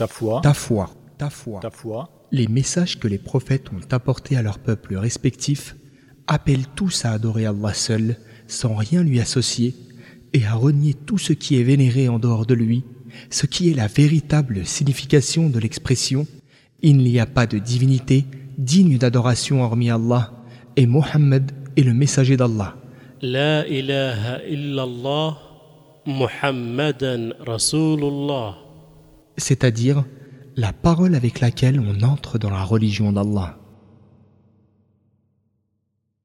Ta foi. Ta foi. Ta foi. Les messages que les prophètes ont apportés à leur peuple respectif appellent tous à adorer Allah seul, sans rien lui associer, et à renier tout ce qui est vénéré en dehors de lui, ce qui est la véritable signification de l'expression Il n'y a pas de divinité digne d'adoration hormis Allah, et Mohammed est le messager d'Allah. La ilaha illallah, Muhammadan Rasulullah. C'est-à-dire la parole avec laquelle on entre dans la religion d'Allah.